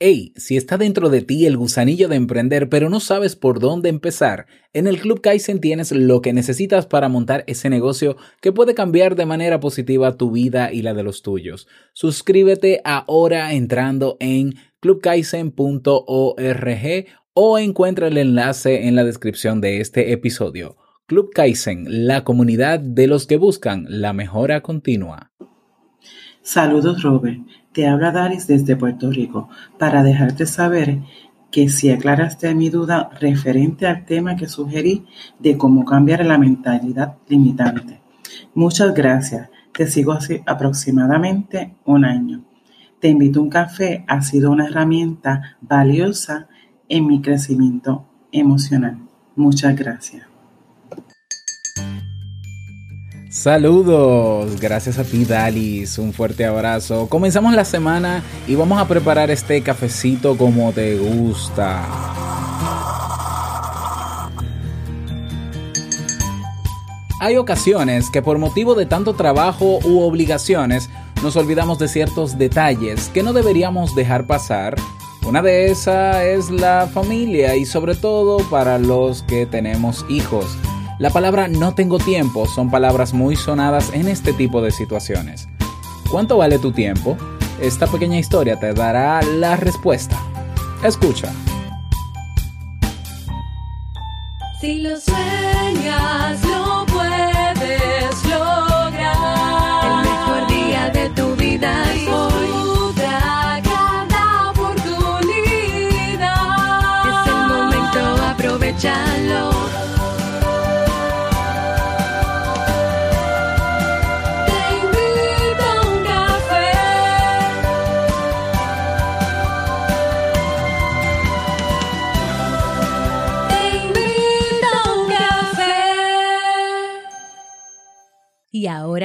Hey, si está dentro de ti el gusanillo de emprender pero no sabes por dónde empezar, en el Club Kaizen tienes lo que necesitas para montar ese negocio que puede cambiar de manera positiva tu vida y la de los tuyos. Suscríbete ahora entrando en clubkaizen.org o encuentra el enlace en la descripción de este episodio. Club Kaizen, la comunidad de los que buscan la mejora continua. Saludos Robert, te habla Daris desde Puerto Rico para dejarte saber que si aclaraste mi duda referente al tema que sugerí de cómo cambiar la mentalidad limitante. Muchas gracias, te sigo hace aproximadamente un año. Te invito a un café, ha sido una herramienta valiosa en mi crecimiento emocional. Muchas gracias. Saludos, gracias a ti Dalis, un fuerte abrazo. Comenzamos la semana y vamos a preparar este cafecito como te gusta. Hay ocasiones que por motivo de tanto trabajo u obligaciones nos olvidamos de ciertos detalles que no deberíamos dejar pasar. Una de esas es la familia y sobre todo para los que tenemos hijos. La palabra no tengo tiempo son palabras muy sonadas en este tipo de situaciones. ¿Cuánto vale tu tiempo? Esta pequeña historia te dará la respuesta. Escucha.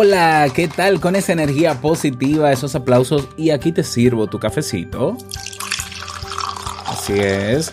Hola, ¿qué tal con esa energía positiva, esos aplausos? Y aquí te sirvo tu cafecito. Así es.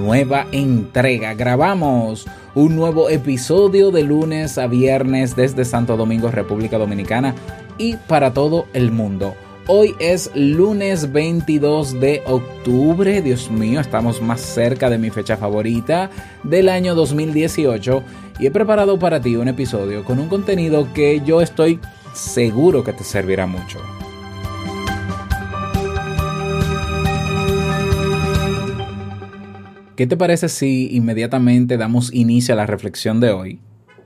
nueva entrega. Grabamos un nuevo episodio de lunes a viernes desde Santo Domingo, República Dominicana y para todo el mundo. Hoy es lunes 22 de octubre, Dios mío, estamos más cerca de mi fecha favorita del año 2018 y he preparado para ti un episodio con un contenido que yo estoy seguro que te servirá mucho. ¿Qué te parece si inmediatamente damos inicio a la reflexión de hoy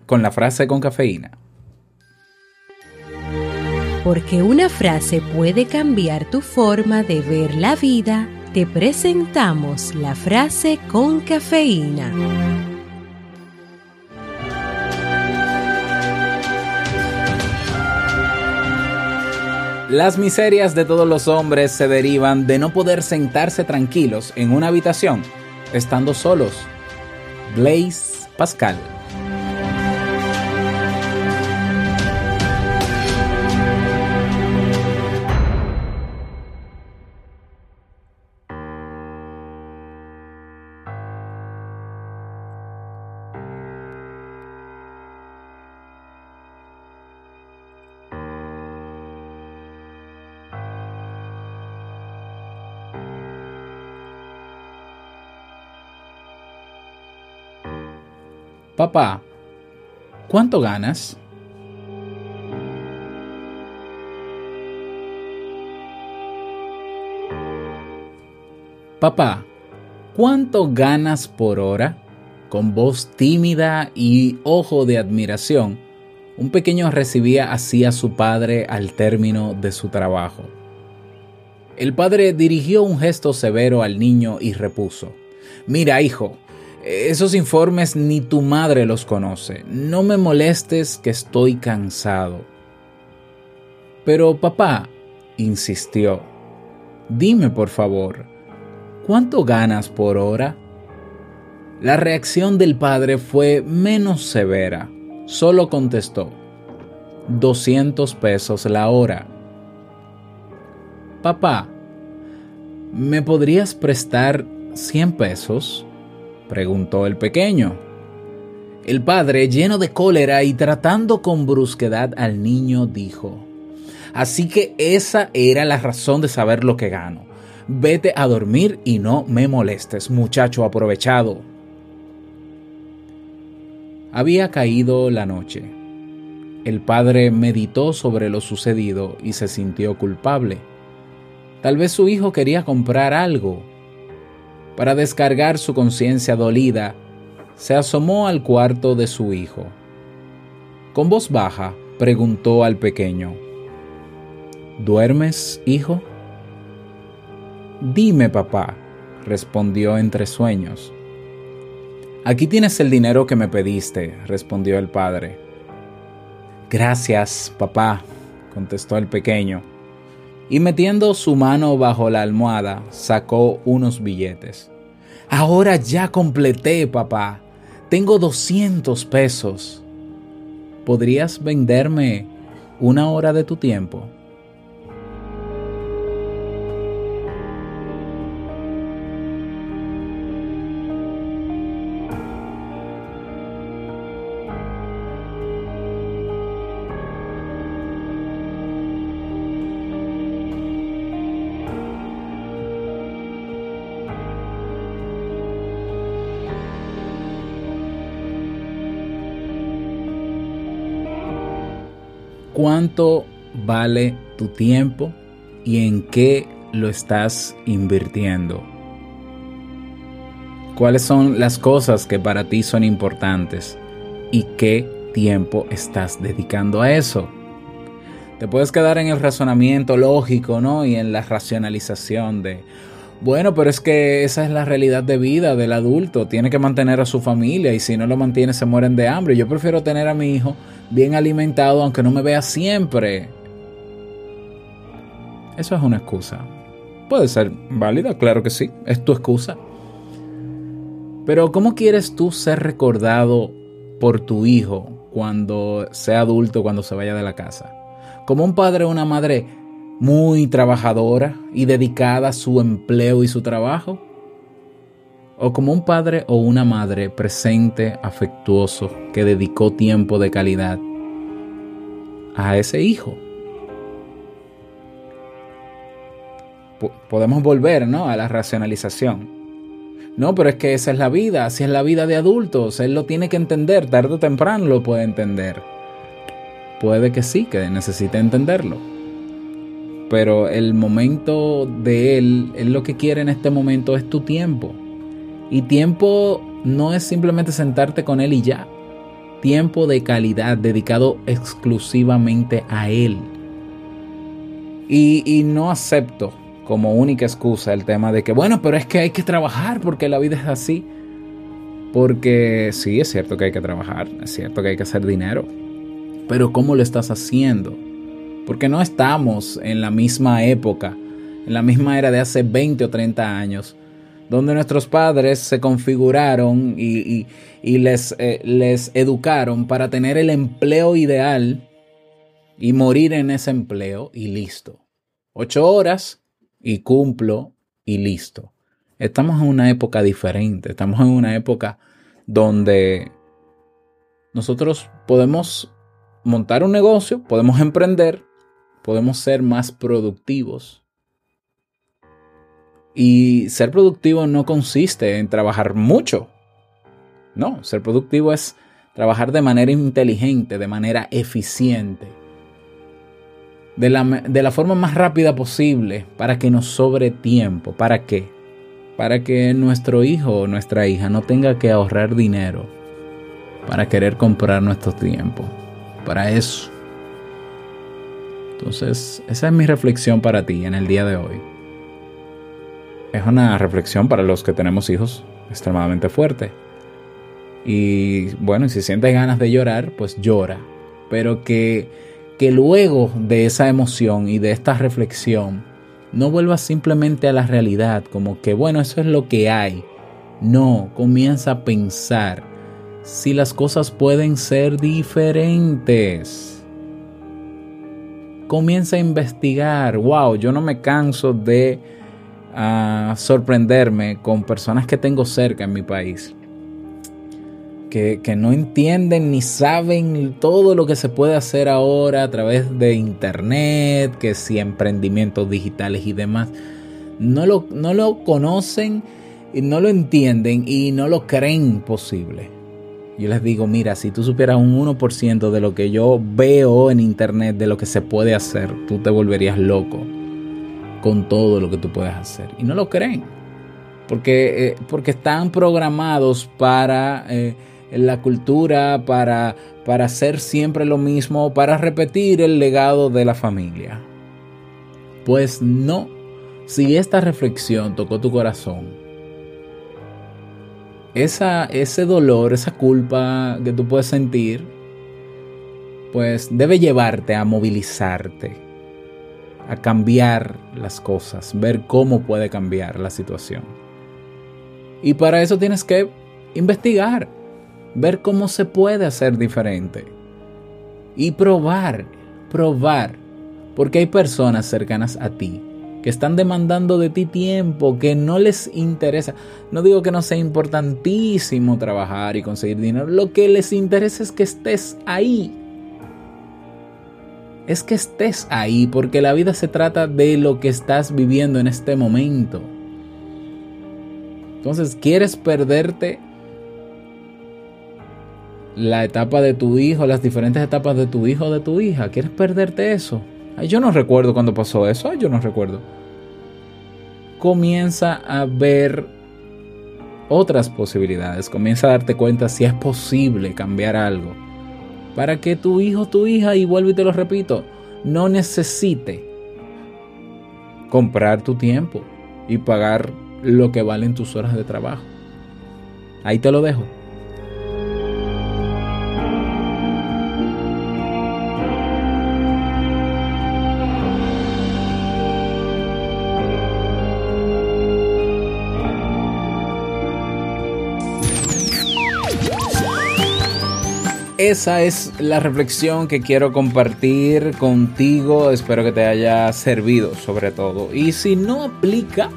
con la frase con cafeína? Porque una frase puede cambiar tu forma de ver la vida, te presentamos la frase con cafeína. Las miserias de todos los hombres se derivan de no poder sentarse tranquilos en una habitación estando solos. Blaise Pascal. Papá, ¿cuánto ganas? Papá, ¿cuánto ganas por hora? con voz tímida y ojo de admiración, un pequeño recibía así a su padre al término de su trabajo. El padre dirigió un gesto severo al niño y repuso, Mira, hijo, esos informes ni tu madre los conoce. No me molestes que estoy cansado. Pero papá, insistió, dime por favor, ¿cuánto ganas por hora? La reacción del padre fue menos severa. Solo contestó, 200 pesos la hora. Papá, ¿me podrías prestar 100 pesos? Preguntó el pequeño. El padre, lleno de cólera y tratando con brusquedad al niño, dijo, Así que esa era la razón de saber lo que gano. Vete a dormir y no me molestes, muchacho aprovechado. Había caído la noche. El padre meditó sobre lo sucedido y se sintió culpable. Tal vez su hijo quería comprar algo. Para descargar su conciencia dolida, se asomó al cuarto de su hijo. Con voz baja, preguntó al pequeño, ¿Duermes, hijo? Dime, papá, respondió entre sueños. Aquí tienes el dinero que me pediste, respondió el padre. Gracias, papá, contestó el pequeño, y metiendo su mano bajo la almohada, sacó unos billetes. Ahora ya completé, papá. Tengo 200 pesos. ¿Podrías venderme una hora de tu tiempo? Cuánto vale tu tiempo y en qué lo estás invirtiendo. ¿Cuáles son las cosas que para ti son importantes y qué tiempo estás dedicando a eso? Te puedes quedar en el razonamiento lógico, ¿no? Y en la racionalización de, bueno, pero es que esa es la realidad de vida del adulto. Tiene que mantener a su familia y si no lo mantiene se mueren de hambre. Yo prefiero tener a mi hijo bien alimentado aunque no me vea siempre. Eso es una excusa. Puede ser válida, claro que sí. Es tu excusa. Pero ¿cómo quieres tú ser recordado por tu hijo cuando sea adulto, cuando se vaya de la casa? Como un padre o una madre muy trabajadora y dedicada a su empleo y su trabajo? ¿O como un padre o una madre presente, afectuoso, que dedicó tiempo de calidad a ese hijo? podemos volver ¿no? a la racionalización. No, pero es que esa es la vida, así es la vida de adultos, él lo tiene que entender, tarde o temprano lo puede entender. Puede que sí, que necesite entenderlo pero el momento de Él, Él lo que quiere en este momento es tu tiempo. Y tiempo no es simplemente sentarte con Él y ya. Tiempo de calidad dedicado exclusivamente a Él. Y, y no acepto como única excusa el tema de que, bueno, pero es que hay que trabajar porque la vida es así. Porque sí, es cierto que hay que trabajar, es cierto que hay que hacer dinero. Pero ¿cómo lo estás haciendo? Porque no estamos en la misma época, en la misma era de hace 20 o 30 años, donde nuestros padres se configuraron y, les, eh, les educaron para tener el empleo ideal y morir en ese empleo y listo. Ocho horas y cumplo y listo. Estamos en una época diferente, estamos en una época donde nosotros podemos montar un negocio, podemos emprender, podemos ser más productivos. Y ser productivo no consiste en trabajar mucho. No, ser productivo es trabajar de manera inteligente, de manera eficiente, de la, de la forma más rápida posible para que nos sobre tiempo. ¿Para qué? para que nuestro hijo o nuestra hija no tenga que ahorrar dinero para querer comprar nuestro tiempo. Para eso. Entonces, esa es mi reflexión para ti en el día de hoy. Es una reflexión para los que tenemos hijos extremadamente fuerte. Y bueno, si sientes ganas de llorar, pues llora. Pero que, que luego de esa emoción y de esta reflexión, no vuelvas simplemente a la realidad, como que bueno, eso es lo que hay. No, comienza a pensar si las cosas pueden ser diferentes. Comienza a investigar. Wow, yo no me canso de ah, sorprenderme con personas que tengo cerca en mi país que, no entienden ni saben todo lo que se puede hacer ahora a través de internet, que si emprendimientos digitales y demás, no lo, no lo conocen no lo entienden y no lo creen posible. Yo les digo, mira, si tú supieras un 1% de lo que yo veo en internet, de lo que se puede hacer, tú te volverías loco con todo lo que tú puedes hacer. Y no lo creen. Porque, eh, porque están programados para... Eh, la cultura, para, para hacer siempre lo mismo, para repetir el legado de la familia. Pues no, si esta reflexión tocó tu corazón, esa, ese dolor, esa culpa que tú puedes sentir, pues debe llevarte a movilizarte, a cambiar las cosas, ver cómo puede cambiar la situación. Y para eso tienes que investigar, ver cómo se puede hacer diferente. Y probar, probar. Porque hay personas cercanas a ti que están demandando de ti tiempo, que no les interesa. No digo que no sea importantísimo trabajar y conseguir dinero. Lo que les interesa es que estés ahí. Es que estés ahí, porque la vida se trata de lo que estás viviendo en este momento. Entonces, ¿quieres perderte la etapa de tu hijo, las diferentes etapas de tu hijo o de tu hija. ¿Quieres perderte eso? Ay, yo no recuerdo cuando pasó eso. Ay, yo no recuerdo. Comienza a ver otras posibilidades. Comienza a darte cuenta si es posible cambiar algo. Para que tu hijo, tu hija, y vuelvo y te lo repito, no necesite comprar tu tiempo y pagar lo que valen tus horas de trabajo. Ahí te lo dejo. Esa es la reflexión que quiero compartir contigo. Espero que te haya servido sobre todo. Y si no aplica,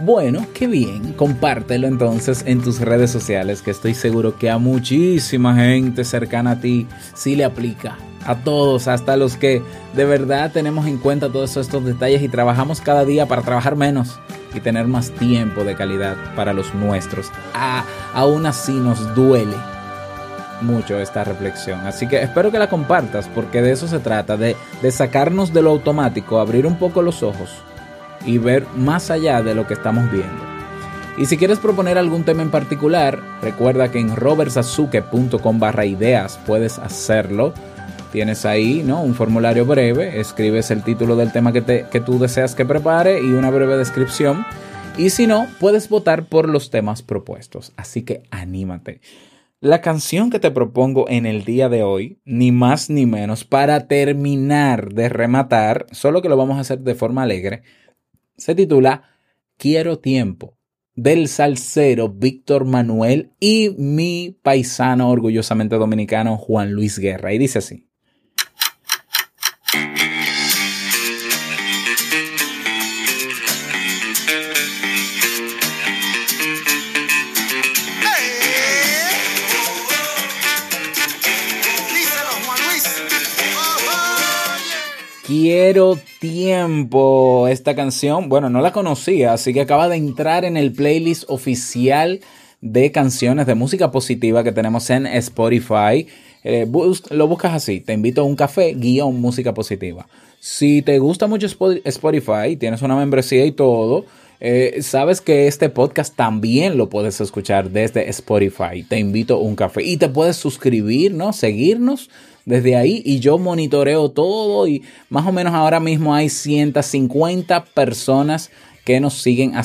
bueno, qué bien. Compártelo entonces en tus redes sociales, que estoy seguro que a muchísima gente cercana a ti sí le aplica. A todos, hasta los que de verdad tenemos en cuenta todos estos detalles y trabajamos cada día para trabajar menos y tener más tiempo de calidad para los nuestros. Ah, aún así nos duele mucho esta reflexión. Así que espero que la compartas porque de eso se trata, de, sacarnos de lo automático, abrir un poco los ojos y ver más allá de lo que estamos viendo. Y si quieres proponer algún tema en particular, recuerda que en robertsazuke.com barra ideas puedes hacerlo. Tienes ahí ¿no? un formulario breve, escribes el título del tema que, te, que tú deseas que prepare y una breve descripción. Y si no, puedes votar por los temas propuestos. Así que anímate. La canción que te propongo en el día de hoy, ni más ni menos, para terminar de rematar, solo que lo vamos a hacer de forma alegre, se titula Quiero tiempo, del salsero Víctor Manuel y mi paisano orgullosamente dominicano Juan Luis Guerra. Y dice así. Tiempo. Esta canción, bueno, no la conocía, así que acaba de entrar en el playlist oficial de canciones de música positiva que tenemos en Spotify. Eh, lo buscas así, te invito a un café, guion música positiva. Si te gusta mucho Spotify, tienes una membresía y todo, Eh, sabes que este podcast también lo puedes escuchar desde Spotify. Te invito a un café y te puedes suscribir, ¿no? Seguirnos desde ahí y yo monitoreo todo y más o menos ahora mismo hay 150 personas que nos siguen a,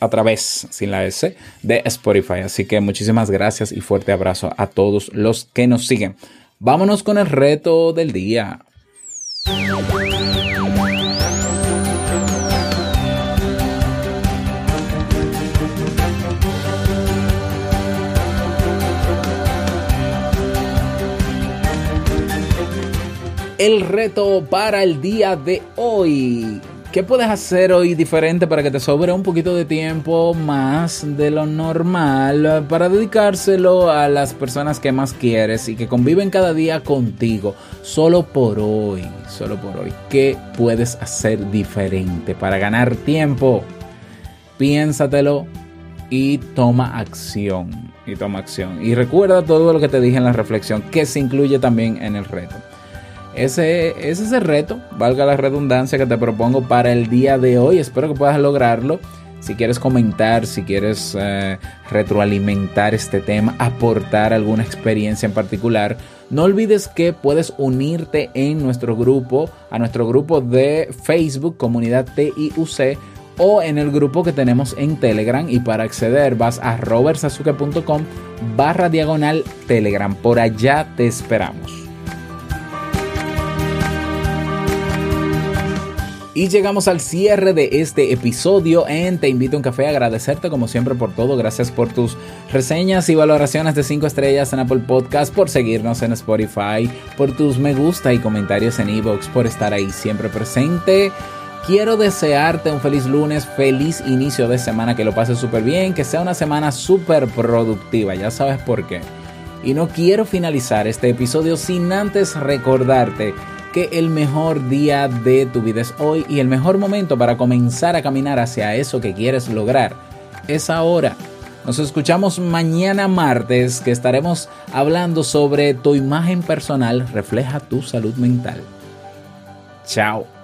a, través, sin la S, de Spotify. Así que muchísimas gracias y fuerte abrazo a todos los que nos siguen. Vámonos con el reto del día. El reto para el día de hoy. ¿Qué puedes hacer hoy diferente para que te sobre un poquito de tiempo más de lo normal para dedicárselo a las personas que más quieres y que conviven cada día contigo? Solo por hoy, solo por hoy. ¿Qué puedes hacer diferente para ganar tiempo? Piénsatelo y toma acción. Y toma acción. Y recuerda todo lo que te dije en la reflexión, que se incluye también en el reto. Ese, ese es el reto, valga la redundancia que te propongo para el día de hoy. Espero que puedas lograrlo. Si quieres comentar, si quieres eh, retroalimentar este tema, aportar alguna experiencia en particular, no olvides que puedes unirte en nuestro grupo, a nuestro grupo de Facebook, Comunidad TIUC, o en el grupo que tenemos en Telegram. Y para acceder vas a robertsazuke.com barra diagonal Telegram. Por allá te esperamos. Y llegamos al cierre de este episodio en Te invito a un café. Agradecerte como siempre por todo. Gracias por tus reseñas y valoraciones de 5 estrellas en Apple Podcast, por seguirnos en Spotify, por tus me gusta y comentarios en Evox, por estar ahí siempre presente. Quiero desearte un feliz lunes, feliz inicio de semana, que lo pases súper bien, que sea una semana súper productiva, ya sabes por qué. Y no quiero finalizar este episodio sin antes recordarte que el mejor día de tu vida es hoy y el mejor momento para comenzar a caminar hacia eso que quieres lograr es ahora. Nos escuchamos mañana martes que estaremos hablando sobre tu imagen personal refleja tu salud mental. Chao.